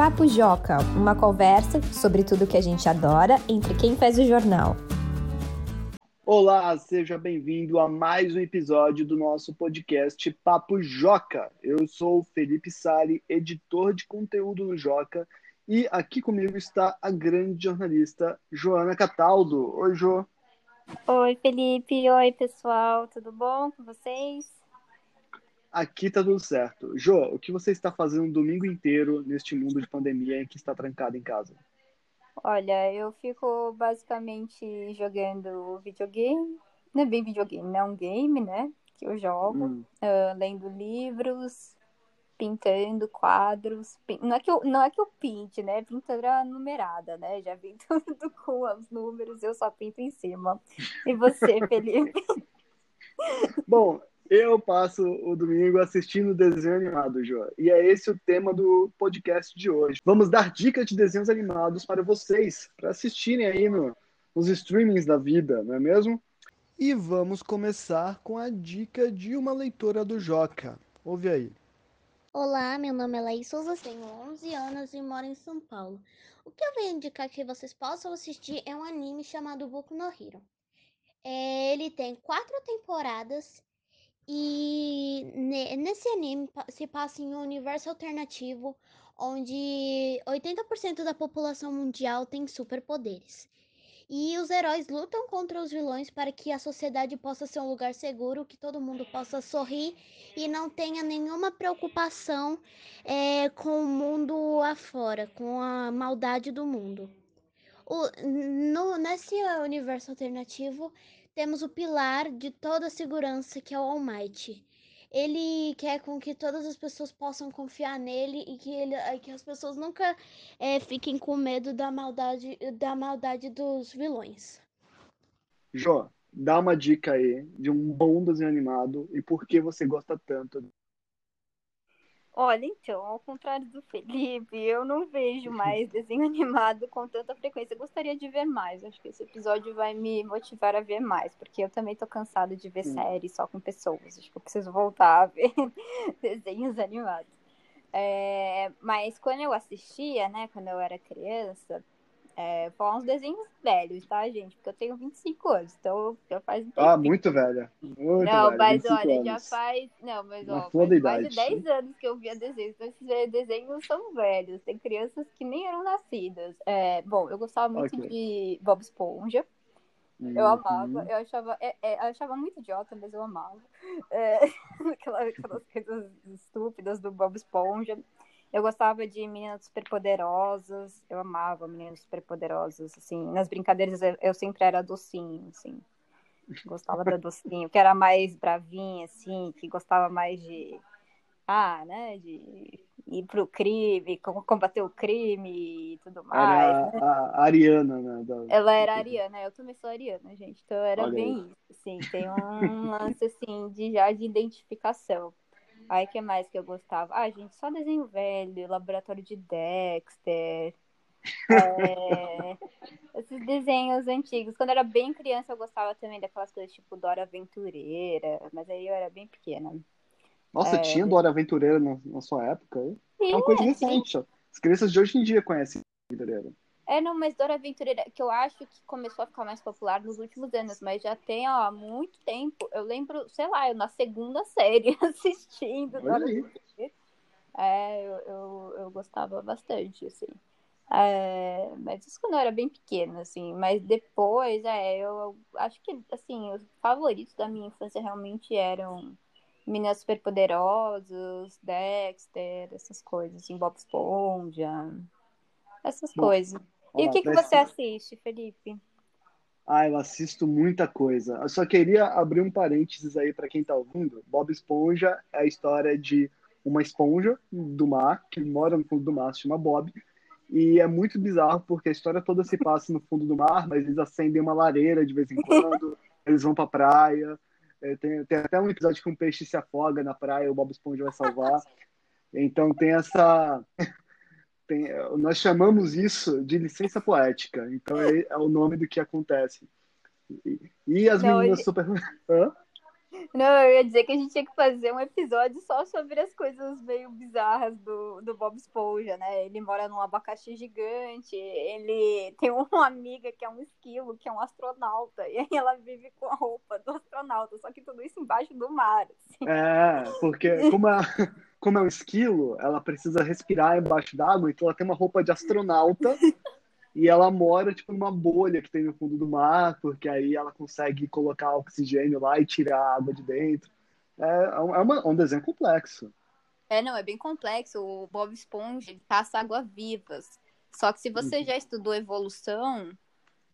Papo Joca, uma conversa sobre tudo que a gente adora entre quem faz o jornal. Olá, seja bem-vindo a mais um episódio do nosso podcast Papo Joca. Eu sou o Felipe Sali, editor de conteúdo do Joca, e aqui comigo está a grande jornalista Joana Cataldo. Oi, Jo. Oi, Felipe. Oi, pessoal. Tudo bom com vocês? Aqui tá tudo certo. Jo, o que você está fazendo o domingo inteiro neste mundo de pandemia em que está trancado em casa? Olha, eu fico basicamente jogando videogame. Não é bem videogame, não é um game, né? Que eu jogo. Hum. Uh, lendo livros, pintando quadros. Não, é que eu, não é que eu pinte, né? Pintura numerada, né? Já vem tudo com os números, eu só pinto em cima. E você, Felipe? Bom, eu passo o domingo assistindo desenho animado, João. E é esse o tema do podcast de hoje. Vamos dar dicas de desenhos animados para vocês, para assistirem aí no, nos streamings da vida, não é mesmo? E vamos começar com a dica de uma leitora do Joca. Ouve aí. Olá, meu nome é Laís Souza, tenho 11 anos e moro em São Paulo. O que eu venho indicar que vocês possam assistir é um anime chamado Boku no Hero. É, ele tem quatro temporadas e nesse anime se passa em um universo alternativo onde 80% da população mundial tem superpoderes. E os heróis lutam contra os vilões para que a sociedade possa ser um lugar seguro, que todo mundo possa sorrir e não tenha nenhuma preocupação é, com o mundo afora, com a maldade do mundo. O, no, nesse universo alternativo, temos o pilar de toda a segurança, que é o Almighty. Ele quer com que todas as pessoas possam confiar nele e que, ele, que as pessoas nunca é, fiquem com medo da maldade, da maldade dos vilões. Jó, dá uma dica aí de um bom desenho animado e por que você gosta tanto Olha, então, ao contrário do Felipe, eu não vejo mais desenho animado com tanta frequência. Eu gostaria de ver mais. Acho que esse episódio vai me motivar a ver mais, porque eu também tô cansada de ver séries só com pessoas. Acho que eu preciso voltar a ver desenhos animados. É, mas quando eu assistia, né, quando eu era criança, é, foram uns desenhos velhos, tá, gente? Porque eu tenho 25 anos, então já faz um Ah, muito velha. Muito não, velha, mas olha, anos. já faz. Não, mas ó, faz mais de 10 anos que eu via desenhos. Então esses desenhos são velhos. Tem crianças que nem eram nascidas. É, bom, eu gostava muito okay. de Bob Esponja. Eu uhum. amava, eu achava, é, é, eu achava muito idiota, mas eu amava. É, aquelas coisas estúpidas do Bob Esponja. Eu gostava de meninas superpoderosas, eu amava meninas superpoderosas, assim, nas brincadeiras eu, eu sempre era docinho, assim, gostava da docinho, que era mais bravinha, assim, que gostava mais de, ah, né, de ir pro crime, combater o crime e tudo mais. Era né? a, Ariana, né? Da... Ela era a Ariana, eu também sou Ariana, gente, então era Olha bem aí. isso, assim, tem um lance, assim, de já de identificação. Aí, que mais que eu gostava? Ah, gente, só desenho velho, Laboratório de Dexter. É... esses desenhos antigos. Quando eu era bem criança, eu gostava também daquelas coisas tipo Dora Aventureira, mas aí eu era bem pequena. Nossa, é... tinha Dora Aventureira na, na sua época? Sim, é uma coisa recente. Sim. As crianças de hoje em dia conhecem Aventureira. É, não, mas Dora Aventureira, que eu acho que começou a ficar mais popular nos últimos anos, mas já tem, ó, há muito tempo. Eu lembro, sei lá, eu na segunda série assistindo Dora Aventureira. É, eu, eu, eu, gostava bastante, assim. É, mas isso quando eu era bem pequena, assim. Mas depois, é, eu acho que, assim, os favoritos da minha infância realmente eram Meninas Superpoderosos, Dexter, essas coisas, assim, Bob Esponja, essas Bom, coisas. E o que, que você assiste, Felipe? Ah, eu assisto muita coisa. Eu só queria abrir um parênteses aí para quem está ouvindo. Bob Esponja é a história de uma esponja do mar, que mora no fundo do mar, se chama Bob. E é muito bizarro porque a história toda se passa no fundo do mar, mas eles acendem uma lareira de vez em quando, eles vão pra praia. É, tem, tem até um episódio que um peixe se afoga na praia, o Bob Esponja vai salvar. Então tem essa tem, nós chamamos isso de licença poética. Então é, é o nome do que acontece. E, e as Não, meninas super. Hã? Não, eu ia dizer que a gente tinha que fazer um episódio só sobre as coisas meio bizarras do, do Bob Esponja, né? Ele mora num abacaxi gigante, ele tem uma amiga que é um esquilo, que é um astronauta, e aí ela vive com a roupa do astronauta, só que tudo isso embaixo do mar. Assim. É, porque como é, como é um esquilo, ela precisa respirar embaixo d'água, então ela tem uma roupa de astronauta e ela mora, tipo, numa bolha que tem no fundo do mar, porque aí ela consegue colocar oxigênio lá e tirar a água de dentro. É, é, uma, é um desenho complexo. É, não, é bem complexo. O Bob Esponja caça água-vivas. Só que se você uhum. já estudou evolução,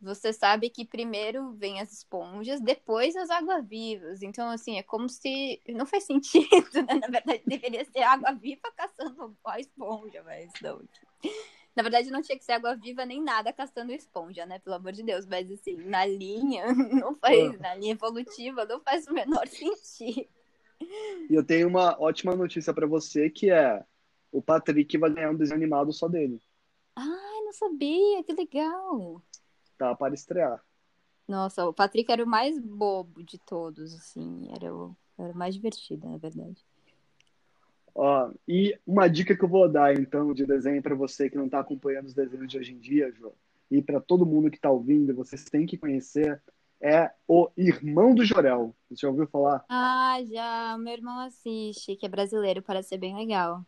você sabe que primeiro vem as esponjas, depois as águas-vivas. Então, assim, é como se. Não faz sentido, né? Na verdade, deveria ser água-viva caçando a esponja, mas não. Na verdade, não tinha que ser água viva nem nada caçando esponja, né? Pelo amor de Deus. Mas assim, na linha, não faz, na linha evolutiva, não faz o menor sentido. E eu tenho uma ótima notícia para você que é o Patrick vai ganhar um desenho animado só dele. Ai, não sabia, que legal. Tá para estrear. Nossa, o Patrick era o mais bobo de todos, assim, era o, era o mais divertido, na verdade. Ó, e uma dica que eu vou dar, então, de desenho para você que não está acompanhando os desenhos de hoje em dia, João, e para todo mundo que está ouvindo, vocês têm que conhecer, é o Irmão do Jorel. Você já ouviu falar? Ah, já. O meu irmão assiste, que é brasileiro, parece ser bem legal.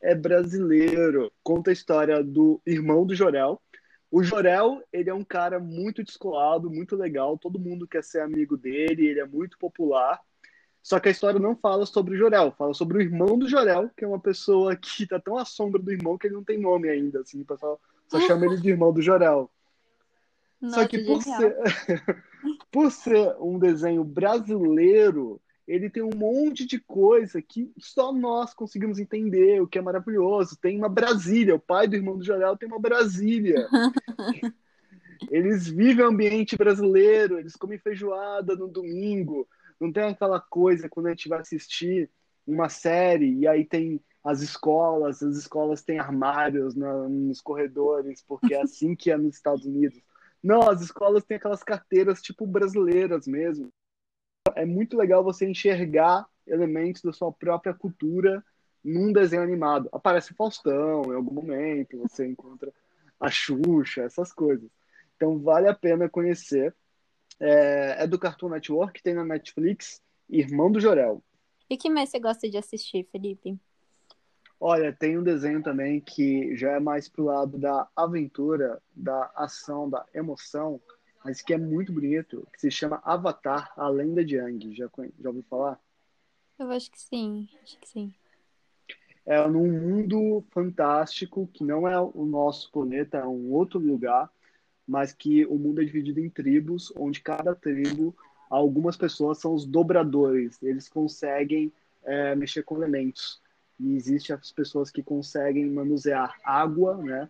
É brasileiro. Conta a história do irmão do Jorel. O Jorel, ele é um cara muito descolado, muito legal. Todo mundo quer ser amigo dele, ele é muito popular. Só que a história não fala sobre o Jorel, fala sobre o irmão do Jorel, que é uma pessoa que tá tão à sombra do irmão que ele não tem nome ainda, assim, o pessoal só chama ele de irmão do Jorel. Nossa, Só que por ser, por ser um desenho brasileiro, ele tem um monte de coisa que só nós conseguimos entender, o que é maravilhoso. Tem uma Brasília, o pai do irmão do Jorel tem uma Brasília. eles vivem o ambiente brasileiro, eles comem feijoada no domingo, não tem aquela coisa quando a gente vai assistir uma série e aí tem as escolas, as escolas têm armários na, nos corredores, porque é assim que é nos Estados Unidos. Não, as escolas têm aquelas carteiras tipo brasileiras mesmo. É muito legal você enxergar elementos da sua própria cultura num desenho animado. Aparece Faustão em algum momento, você encontra a Xuxa, essas coisas. Então vale a pena conhecer. É, é do Cartoon Network, tem na Netflix, Irmão do Jorel. E que mais você gosta de assistir, Felipe? Olha, tem um desenho também que já é mais pro lado da aventura, da ação, da emoção, mas que é muito bonito, que se chama Avatar, a Lenda de Aang. Já, já ouviu falar? Eu acho que sim, acho que sim. É num mundo fantástico, que não é o nosso planeta, é um outro lugar, mas que o mundo é dividido em tribos, onde cada tribo, algumas pessoas são os dobradores, eles conseguem é, mexer com elementos. E existem as pessoas que conseguem manusear água, né?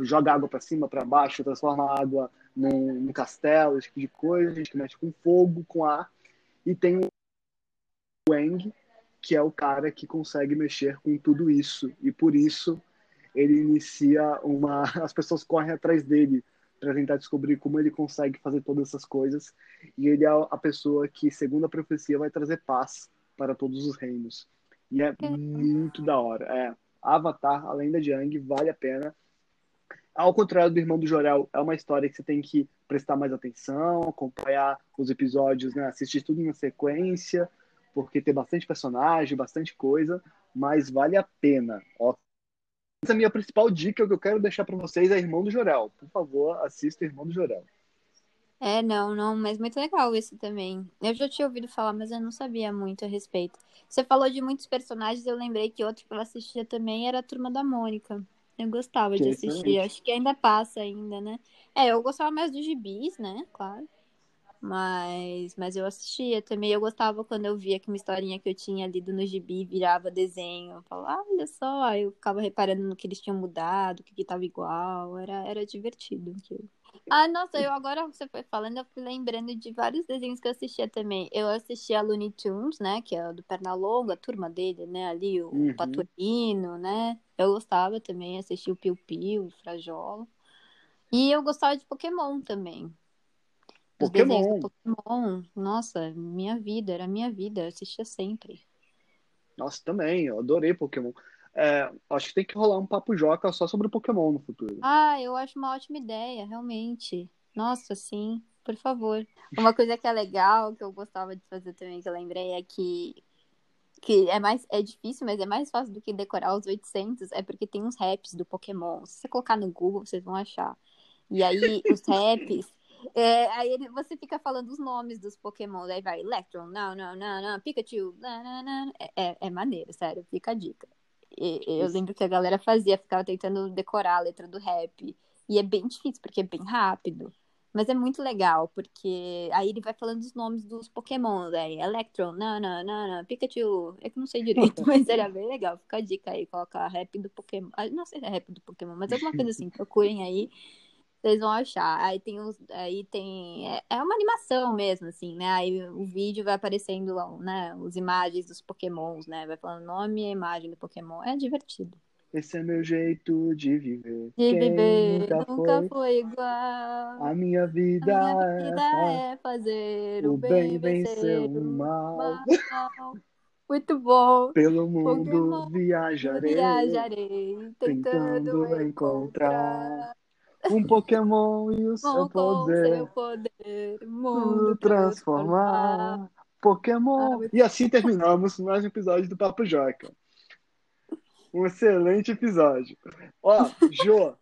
joga água para cima, para baixo, transforma a água num, num, castelo, esse tipo de coisa. A gente que mexe com fogo, com ar. E tem o Wang, que é o cara que consegue mexer com tudo isso. E por isso ele inicia uma. As pessoas correm atrás dele para tentar descobrir como ele consegue fazer todas essas coisas. E ele é a pessoa que, segundo a profecia, vai trazer paz para todos os reinos. E é muito da hora. É, Avatar, a lenda de Yang, vale a pena. Ao contrário do Irmão do Jorel, é uma história que você tem que prestar mais atenção, acompanhar os episódios, né? assistir tudo na sequência, porque tem bastante personagem, bastante coisa, mas vale a pena. Ó, a minha principal dica que eu quero deixar para vocês é Irmão do Jorel. Por favor, assista Irmão do Jorel. É, não, não, mas muito legal esse também. Eu já tinha ouvido falar, mas eu não sabia muito a respeito. Você falou de muitos personagens, eu lembrei que outro que eu assistia também era a Turma da Mônica. Eu gostava que de assistir, acho que ainda passa ainda, né? É, eu gostava mais dos gibis, né? Claro. Mas, mas eu assistia também. Eu gostava quando eu via que uma historinha que eu tinha lido no gibi virava desenho. Eu falava, ah, olha só. Aí eu ficava reparando no que eles tinham mudado, o que, que tava igual. Era, era divertido aquilo. Ah, nossa, eu agora você foi falando, eu fui lembrando de vários desenhos que eu assistia também. Eu assistia a Looney Tunes, né? Que é do Pernalonga, a turma dele, né? Ali, o uhum. Né? Eu gostava também, assistia o Piu Piu, o Frajola. E eu gostava de Pokémon também. Pokémon. Pokémon. Nossa, minha vida, era minha vida, eu assistia sempre. Nossa, também, eu adorei Pokémon. É, acho que tem que rolar um papo joca só sobre Pokémon no futuro. Ah, eu acho uma ótima ideia, realmente. Nossa, sim, por favor. Uma coisa que é legal, que eu gostava de fazer também, que eu lembrei, é que que é mais é difícil, mas é mais fácil do que decorar os 800, é porque tem uns raps do Pokémon. Se você colocar no Google, vocês vão achar. E aí os raps é, aí ele, você fica falando os nomes dos Pokémon, aí vai Electron, não, não, não, não, Pikachu, não, não, não. É, é, é maneiro, sério, fica a dica. Eu lembro que a galera fazia, ficava tentando decorar a letra do rap. E é bem difícil, porque é bem rápido. Mas é muito legal, porque aí ele vai falando os nomes dos Pokémon, aí Electron, não, não, não, não, Pikachu, é que não sei direito, mas era bem legal. Fica a dica aí, colocar rap do Pokémon. Ah, não sei se é rap do Pokémon, mas alguma coisa assim, procurem aí vocês vão achar. Aí tem os, aí tem é, é, uma animação mesmo assim, né? Aí o vídeo vai aparecendo, né, os imagens dos Pokémons, né? Vai falando nome e imagem do Pokémon. É divertido. Esse é meu jeito de viver. De Quem viver nunca, nunca foi, foi, igual. A minha vida, a minha vida é, é, fazer o bem, bem vencer o mal. mal. Muito bom. Pelo mundo Pokémon, viajarei, viajarei tentando, tentando encontrar. encontrar um Pokémon e o seu poder. Seu poder mundo transformar. transformar. Pokémon. Ah, e assim terminamos mais um episódio do Papo Joca. Um excelente episódio. Ó, Jô,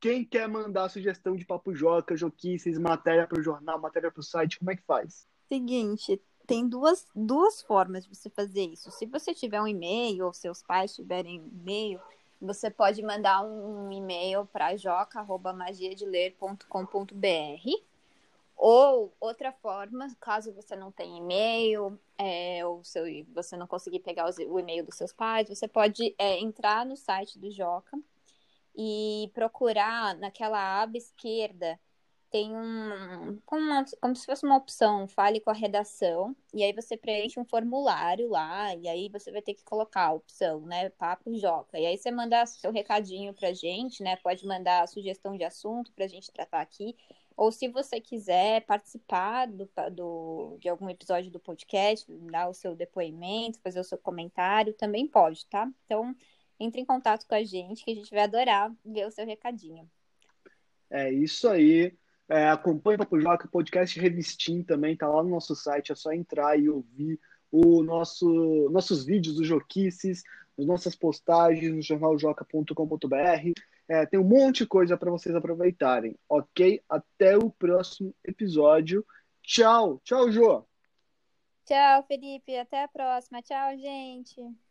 quem quer mandar sugestão de Papo Joca, Joquices, matéria para o jornal, matéria para o site, como é que faz? Seguinte, tem duas, duas formas de você fazer isso. Se você tiver um e-mail, ou seus pais tiverem e-mail, você pode mandar um e-mail para joca.magiadeler.com.br ou outra forma, caso você não tenha e-mail, é, ou seu, você não conseguir pegar o e-mail dos seus pais, você pode é, entrar no site do Joca e procurar naquela aba esquerda tem um como, uma, como se fosse uma opção, fale com a redação, e aí você preenche um formulário lá, e aí você vai ter que colocar a opção, né, papo joca. E aí você manda seu recadinho pra gente, né, pode mandar a sugestão de assunto pra gente tratar aqui, ou se você quiser participar do, do, de algum episódio do podcast, dar o seu depoimento, fazer o seu comentário, também pode, tá? Então, entre em contato com a gente, que a gente vai adorar ver o seu recadinho. É isso aí. É, acompanhe o Papo Joca, podcast Revistim também, tá lá no nosso site, é só entrar e ouvir o nosso, nossos vídeos dos Joquices, as nossas postagens no jornaljoca.com.br. É, tem um monte de coisa para vocês aproveitarem, ok? Até o próximo episódio. Tchau! Tchau, Jô! Tchau, Felipe. Até a próxima. Tchau, gente.